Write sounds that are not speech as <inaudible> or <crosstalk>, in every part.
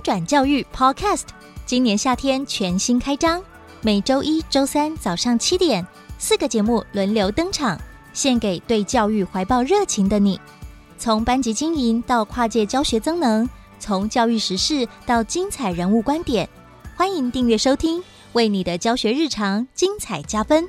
转教育 Podcast，今年夏天全新开张，每周一、周三早上七点，四个节目轮流登场，献给对教育怀抱热情的你。从班级经营到跨界教学增能，从教育时事到精彩人物观点，欢迎订阅收听，为你的教学日常精彩加分。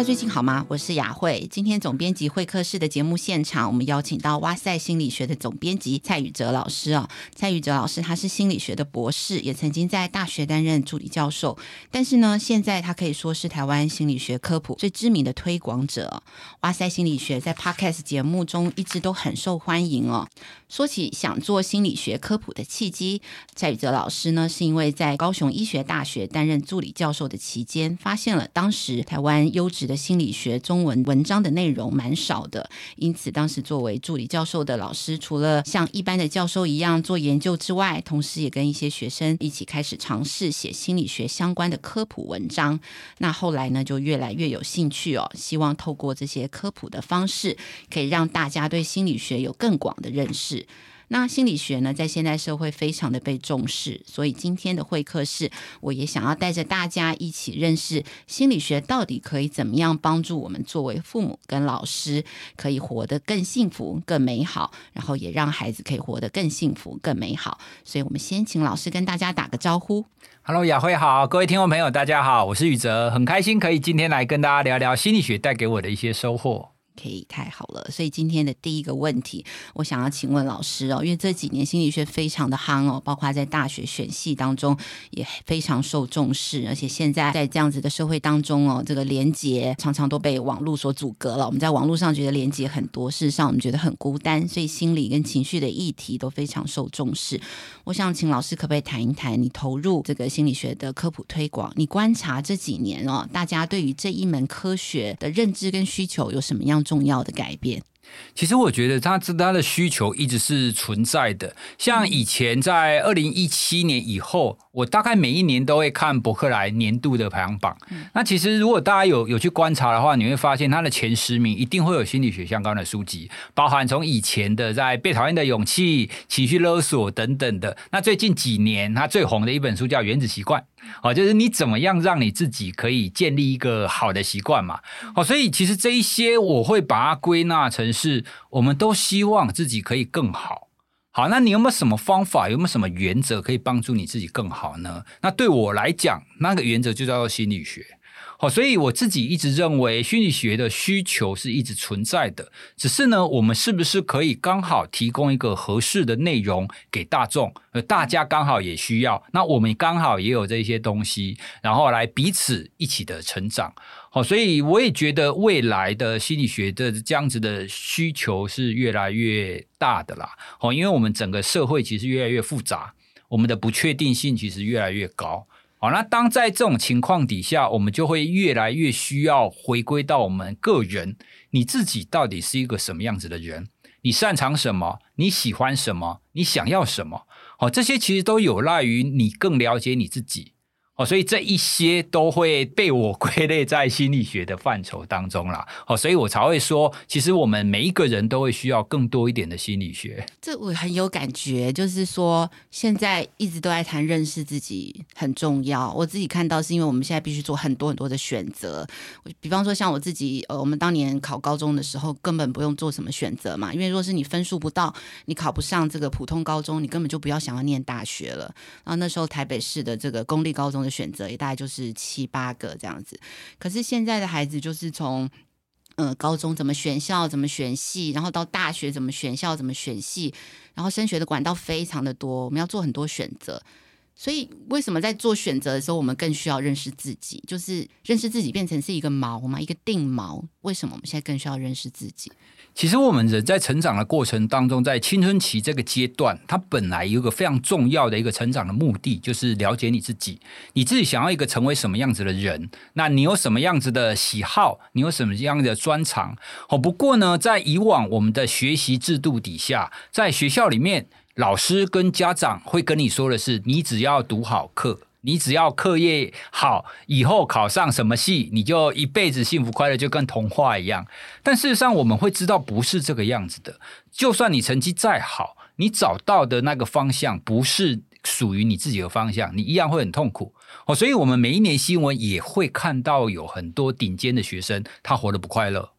家最近好吗？我是雅慧。今天总编辑会客室的节目现场，我们邀请到哇塞心理学的总编辑蔡宇哲老师哦。蔡宇哲老师他是心理学的博士，也曾经在大学担任助理教授。但是呢，现在他可以说是台湾心理学科普最知名的推广者。哇塞心理学在 Podcast 节目中一直都很受欢迎哦。说起想做心理学科普的契机，蔡宇哲老师呢，是因为在高雄医学大学担任助理教授的期间，发现了当时台湾优质的心理学中文文章的内容蛮少的，因此当时作为助理教授的老师，除了像一般的教授一样做研究之外，同时也跟一些学生一起开始尝试写心理学相关的科普文章。那后来呢，就越来越有兴趣哦，希望透过这些科普的方式，可以让大家对心理学有更广的认识。那心理学呢，在现代社会非常的被重视，所以今天的会客室，我也想要带着大家一起认识心理学到底可以怎么样帮助我们作为父母跟老师，可以活得更幸福、更美好，然后也让孩子可以活得更幸福、更美好。所以，我们先请老师跟大家打个招呼。Hello，雅慧好，各位听众朋友，大家好，我是宇哲，很开心可以今天来跟大家聊聊心理学带给我的一些收获。可以，太好了。所以今天的第一个问题，我想要请问老师哦，因为这几年心理学非常的夯哦，包括在大学选系当中也非常受重视，而且现在在这样子的社会当中哦，这个连接常常都被网络所阻隔了。我们在网络上觉得连接很多，事实上我们觉得很孤单，所以心理跟情绪的议题都非常受重视。我想请老师可不可以谈一谈，你投入这个心理学的科普推广，你观察这几年哦，大家对于这一门科学的认知跟需求有什么样重要的改变？其实我觉得他他的需求一直是存在的。像以前在二零一七年以后，我大概每一年都会看伯克莱年度的排行榜。那其实如果大家有有去观察的话，你会发现他的前十名一定会有心理学相关的书籍，包含从以前的在《被讨厌的勇气》、情绪勒索等等的。那最近几年他最红的一本书叫《原子习惯》。哦，就是你怎么样让你自己可以建立一个好的习惯嘛？哦，所以其实这一些我会把它归纳成是，我们都希望自己可以更好。好，那你有没有什么方法，有没有什么原则可以帮助你自己更好呢？那对我来讲，那个原则就叫做心理学。好，所以我自己一直认为心理学的需求是一直存在的，只是呢，我们是不是可以刚好提供一个合适的内容给大众，呃，大家刚好也需要，那我们刚好也有这些东西，然后来彼此一起的成长。好，所以我也觉得未来的心理学的这样子的需求是越来越大的啦。好，因为我们整个社会其实越来越复杂，我们的不确定性其实越来越高。好，那当在这种情况底下，我们就会越来越需要回归到我们个人，你自己到底是一个什么样子的人？你擅长什么？你喜欢什么？你想要什么？好，这些其实都有赖于你更了解你自己。哦，所以这一些都会被我归类在心理学的范畴当中啦。哦，所以我才会说，其实我们每一个人都会需要更多一点的心理学。这我很有感觉，就是说现在一直都在谈认识自己很重要。我自己看到是因为我们现在必须做很多很多的选择。比方说像我自己，呃，我们当年考高中的时候根本不用做什么选择嘛，因为若是你分数不到，你考不上这个普通高中，你根本就不要想要念大学了。然后那时候台北市的这个公立高中选择也大概就是七八个这样子，可是现在的孩子就是从呃高中怎么选校、怎么选系，然后到大学怎么选校、怎么选系，然后升学的管道非常的多，我们要做很多选择。所以，为什么在做选择的时候，我们更需要认识自己？就是认识自己变成是一个锚嘛，一个定锚。为什么我们现在更需要认识自己？其实，我们人在成长的过程当中，在青春期这个阶段，它本来有一个非常重要的一个成长的目的，就是了解你自己。你自己想要一个成为什么样子的人？那你有什么样子的喜好？你有什么样的专长？哦，不过呢，在以往我们的学习制度底下，在学校里面。老师跟家长会跟你说的是：你只要读好课，你只要课业好，以后考上什么系，你就一辈子幸福快乐，就跟童话一样。但事实上，我们会知道不是这个样子的。就算你成绩再好，你找到的那个方向不是属于你自己的方向，你一样会很痛苦。哦，所以我们每一年新闻也会看到有很多顶尖的学生，他活得不快乐。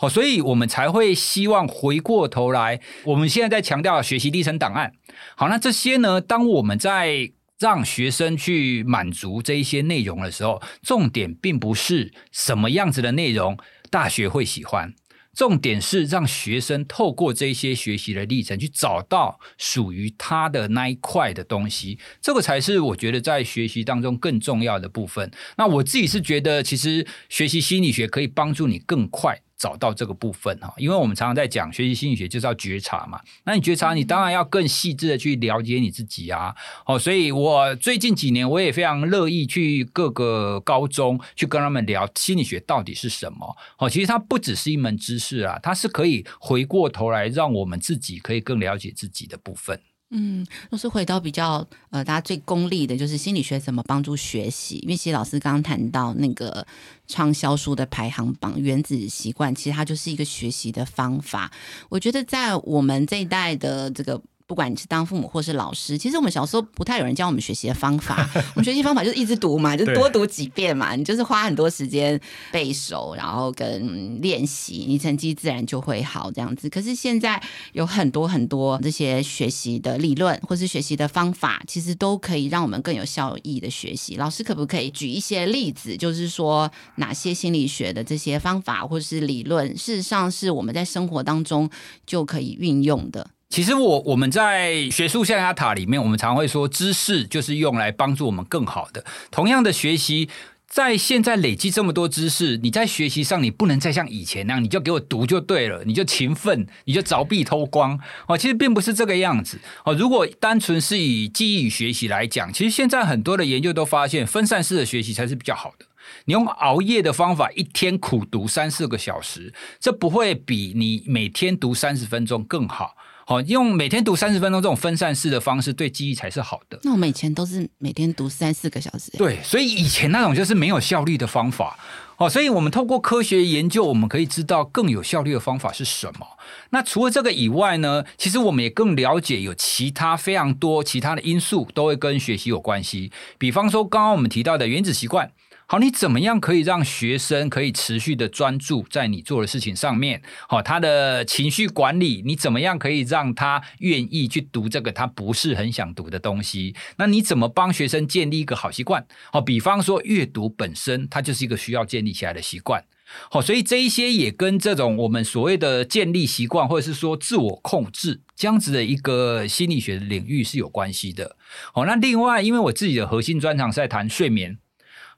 好，所以我们才会希望回过头来，我们现在在强调学习历程档案。好，那这些呢，当我们在让学生去满足这一些内容的时候，重点并不是什么样子的内容大学会喜欢，重点是让学生透过这些学习的历程去找到属于他的那一块的东西，这个才是我觉得在学习当中更重要的部分。那我自己是觉得，其实学习心理学可以帮助你更快。找到这个部分哈，因为我们常常在讲学习心理学就是要觉察嘛。那你觉察，你当然要更细致的去了解你自己啊。哦，所以我最近几年我也非常乐意去各个高中去跟他们聊心理学到底是什么。哦，其实它不只是一门知识啊，它是可以回过头来让我们自己可以更了解自己的部分。嗯，都是回到比较呃，大家最功利的，就是心理学怎么帮助学习。因为其实老师刚刚谈到那个畅销书的排行榜《原子习惯》，其实它就是一个学习的方法。我觉得在我们这一代的这个。不管你是当父母或是老师，其实我们小时候不太有人教我们学习的方法。<laughs> 我们学习方法就是一直读嘛，就多读几遍嘛。你就是花很多时间背熟，然后跟练习，你成绩自然就会好这样子。可是现在有很多很多这些学习的理论或是学习的方法，其实都可以让我们更有效益的学习。老师可不可以举一些例子，就是说哪些心理学的这些方法或是理论，事实上是我们在生活当中就可以运用的？其实我我们在学术象牙塔里面，我们常会说，知识就是用来帮助我们更好的。同样的学习，在现在累积这么多知识，你在学习上你不能再像以前那样，你就给我读就对了，你就勤奋，你就凿壁偷光哦。其实并不是这个样子哦。如果单纯是以记忆与学习来讲，其实现在很多的研究都发现，分散式的学习才是比较好的。你用熬夜的方法，一天苦读三四个小时，这不会比你每天读三十分钟更好。好，用每天读三十分钟这种分散式的方式，对记忆才是好的。那我们以前都是每天读三四个小时。对，所以以前那种就是没有效率的方法。哦，所以我们透过科学研究，我们可以知道更有效率的方法是什么。那除了这个以外呢，其实我们也更了解有其他非常多其他的因素都会跟学习有关系。比方说，刚刚我们提到的原子习惯。好，你怎么样可以让学生可以持续的专注在你做的事情上面？好，他的情绪管理，你怎么样可以让他愿意去读这个他不是很想读的东西？那你怎么帮学生建立一个好习惯？好，比方说阅读本身，它就是一个需要建立起来的习惯。好，所以这一些也跟这种我们所谓的建立习惯，或者是说自我控制这样子的一个心理学的领域是有关系的。好，那另外，因为我自己的核心专长是在谈睡眠。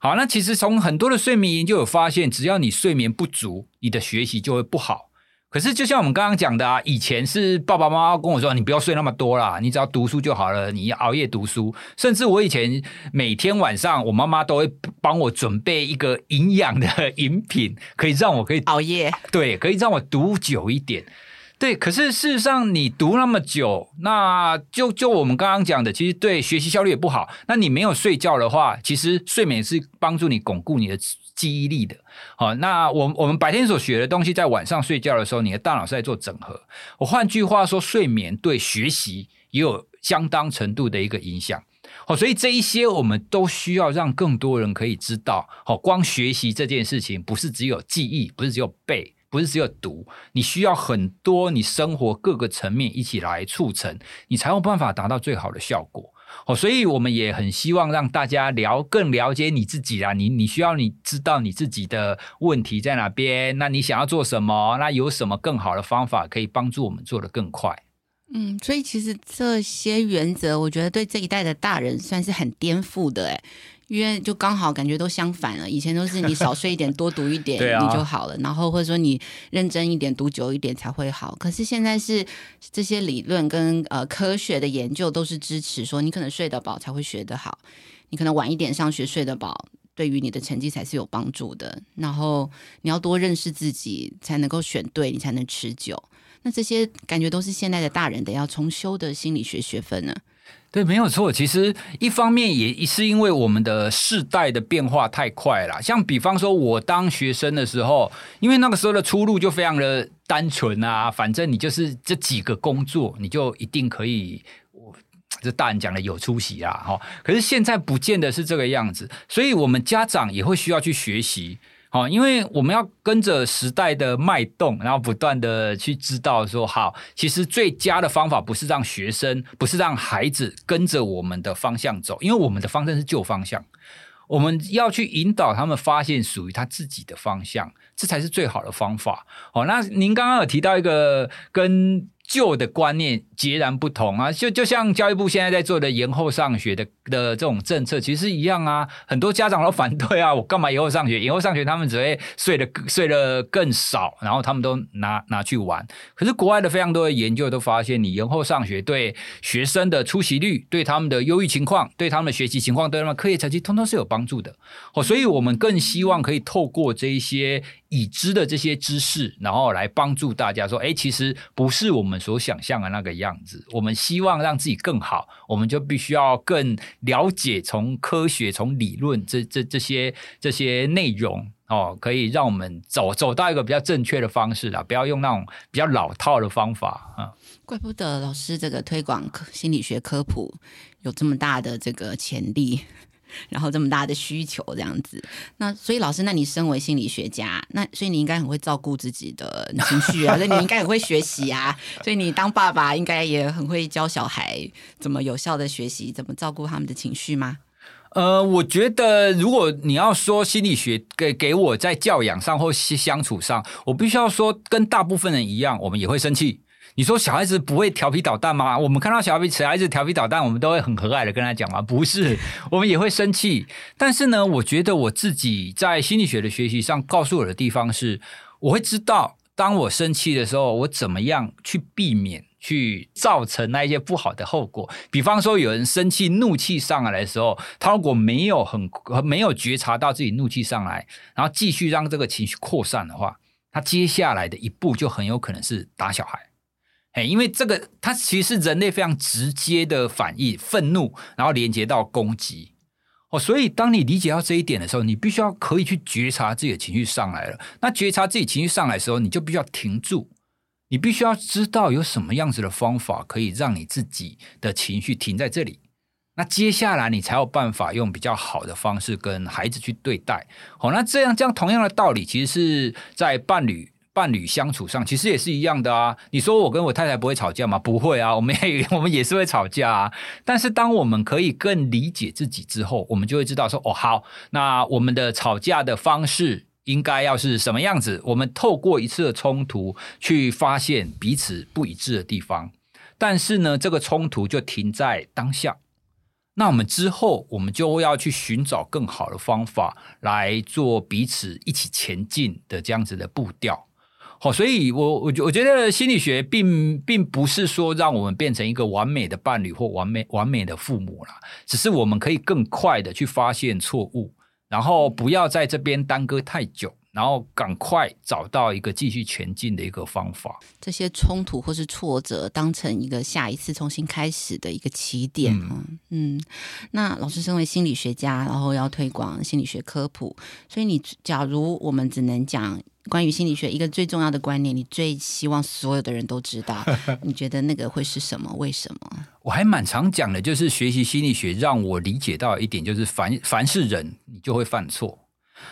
好，那其实从很多的睡眠研究有发现，只要你睡眠不足，你的学习就会不好。可是就像我们刚刚讲的啊，以前是爸爸妈妈跟我说，你不要睡那么多啦，你只要读书就好了，你熬夜读书。甚至我以前每天晚上，我妈妈都会帮我准备一个营养的饮品，可以让我可以熬夜，对，可以让我读久一点。对，可是事实上，你读那么久，那就就我们刚刚讲的，其实对学习效率也不好。那你没有睡觉的话，其实睡眠是帮助你巩固你的记忆力的。好，那我我们白天所学的东西，在晚上睡觉的时候，你的大脑是在做整合。我换句话说，睡眠对学习也有相当程度的一个影响。好，所以这一些我们都需要让更多人可以知道。好，光学习这件事情，不是只有记忆，不是只有背。不是只有读，你需要很多你生活各个层面一起来促成，你才有办法达到最好的效果。哦，所以我们也很希望让大家了更了解你自己啊，你你需要你知道你自己的问题在哪边，那你想要做什么？那有什么更好的方法可以帮助我们做得更快？嗯，所以其实这些原则，我觉得对这一代的大人算是很颠覆的哎。因为就刚好感觉都相反了，以前都是你少睡一点，多读一点你就好了，然后或者说你认真一点，读久一点才会好。可是现在是这些理论跟呃科学的研究都是支持说，你可能睡得饱才会学得好，你可能晚一点上学睡得饱，对于你的成绩才是有帮助的。然后你要多认识自己，才能够选对，你才能持久。那这些感觉都是现在的大人得要重修的心理学学分呢。对，没有错。其实一方面也是因为我们的世代的变化太快了。像比方说，我当学生的时候，因为那个时候的出路就非常的单纯啊，反正你就是这几个工作，你就一定可以，我这大人讲的有出息啊。哈，可是现在不见得是这个样子，所以我们家长也会需要去学习。好，因为我们要跟着时代的脉动，然后不断的去知道说，好，其实最佳的方法不是让学生，不是让孩子跟着我们的方向走，因为我们的方向是旧方向，我们要去引导他们发现属于他自己的方向，这才是最好的方法。好，那您刚刚有提到一个跟旧的观念截然不同啊，就就像教育部现在在做的延后上学的的这种政策，其实一样啊。很多家长都反对啊，我干嘛延后上学？延后上学他们只会睡得睡得更少，然后他们都拿拿去玩。可是国外的非常多的研究都发现，你延后上学对学生的出席率、对他们的忧郁情况、对他们的学习情况、对他们课业成绩，通通是有帮助的。哦，所以我们更希望可以透过这一些已知的这些知识，然后来帮助大家说，哎，其实不是我们所想象的那个样子。我们希望让自己更好，我们就必须要更了解从科学、从理论这这这些这些内容哦，可以让我们走走到一个比较正确的方式啦，不要用那种比较老套的方法啊。怪不得老师这个推广心理学科普有这么大的这个潜力。然后这么大的需求这样子，那所以老师，那你身为心理学家，那所以你应该很会照顾自己的情绪啊，所以你应该很会学习啊，所以你当爸爸应该也很会教小孩怎么有效的学习，怎么照顾他们的情绪吗？呃，我觉得如果你要说心理学给给我在教养上或相处上，我必须要说跟大部分人一样，我们也会生气。你说小孩子不会调皮捣蛋吗？我们看到小孩子小孩子调皮捣蛋，我们都会很和蔼的跟他讲吗？不是，我们也会生气。但是呢，我觉得我自己在心理学的学习上告诉我的地方是，我会知道当我生气的时候，我怎么样去避免去造成那一些不好的后果。比方说，有人生气、怒气上来的时候，他如果没有很没有觉察到自己怒气上来，然后继续让这个情绪扩散的话，他接下来的一步就很有可能是打小孩。哎，因为这个它其实是人类非常直接的反应，愤怒，然后连接到攻击哦。所以当你理解到这一点的时候，你必须要可以去觉察自己的情绪上来了。那觉察自己情绪上来的时候，你就必须要停住，你必须要知道有什么样子的方法可以让你自己的情绪停在这里。那接下来你才有办法用比较好的方式跟孩子去对待。好，那这样这样同样的道理，其实是在伴侣。伴侣相处上其实也是一样的啊！你说我跟我太太不会吵架吗？不会啊，我们也 <laughs> 我们也是会吵架啊。但是当我们可以更理解自己之后，我们就会知道说，哦，好，那我们的吵架的方式应该要是什么样子？我们透过一次的冲突去发现彼此不一致的地方，但是呢，这个冲突就停在当下。那我们之后，我们就要去寻找更好的方法来做彼此一起前进的这样子的步调。好，所以我我觉我觉得心理学并并不是说让我们变成一个完美的伴侣或完美完美的父母啦，只是我们可以更快的去发现错误，然后不要在这边耽搁太久。然后赶快找到一个继续前进的一个方法。这些冲突或是挫折，当成一个下一次重新开始的一个起点。嗯，嗯，那老师身为心理学家，然后要推广心理学科普，所以你假如我们只能讲关于心理学一个最重要的观念，你最希望所有的人都知道，<laughs> 你觉得那个会是什么？为什么？我还蛮常讲的，就是学习心理学让我理解到一点，就是凡凡是人，你就会犯错。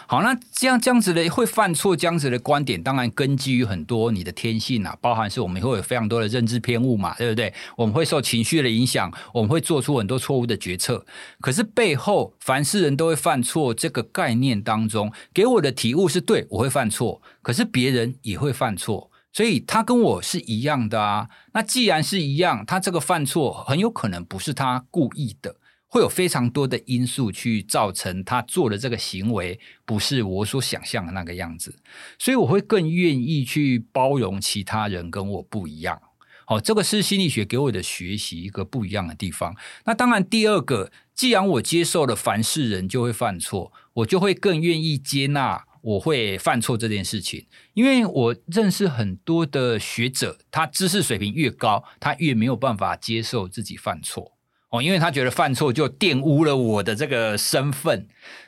好，那这样这样子的会犯错，这样子的观点，当然根基于很多你的天性啊，包含是我们会有非常多的认知偏误嘛，对不对？我们会受情绪的影响，我们会做出很多错误的决策。可是背后凡是人都会犯错这个概念当中，给我的体悟是对，我会犯错，可是别人也会犯错。所以他跟我是一样的啊。那既然是一样，他这个犯错很有可能不是他故意的，会有非常多的因素去造成他做的这个行为不是我所想象的那个样子。所以我会更愿意去包容其他人跟我不一样。哦，这个是心理学给我的学习一个不一样的地方。那当然，第二个，既然我接受了凡是人就会犯错，我就会更愿意接纳我会犯错这件事情。因为我认识很多的学者，他知识水平越高，他越没有办法接受自己犯错。哦，因为他觉得犯错就玷污了我的这个身份。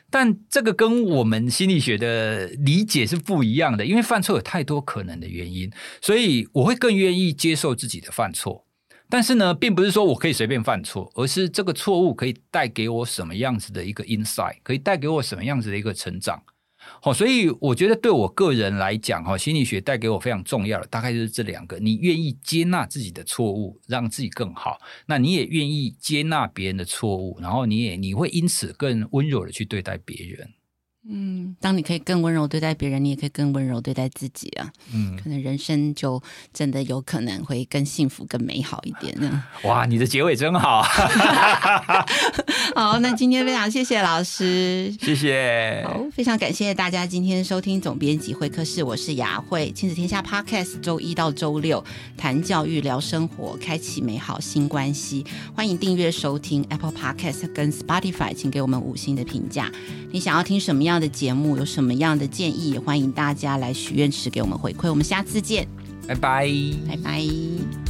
但这个跟我们心理学的理解是不一样的，因为犯错有太多可能的原因，所以我会更愿意接受自己的犯错。但是呢，并不是说我可以随便犯错，而是这个错误可以带给我什么样子的一个 insight，可以带给我什么样子的一个成长。好，所以我觉得对我个人来讲，哈，心理学带给我非常重要的，大概就是这两个：你愿意接纳自己的错误，让自己更好；那你也愿意接纳别人的错误，然后你也你会因此更温柔的去对待别人。嗯，当你可以更温柔对待别人，你也可以更温柔对待自己啊。嗯，可能人生就真的有可能会更幸福、更美好一点呢。<laughs> 哇，你的结尾真好。<laughs> <laughs> 好，那今天非常谢谢老师，谢谢。好，非常感谢大家今天收听总编辑会客室，我是雅慧，亲子天下 Podcast，周一到周六谈教育、聊生活，开启美好新关系。欢迎订阅收听 Apple Podcast 跟 Spotify，请给我们五星的评价。你想要听什么样的节目？有什么样的建议？也欢迎大家来许愿池给我们回馈。我们下次见，拜拜，拜拜。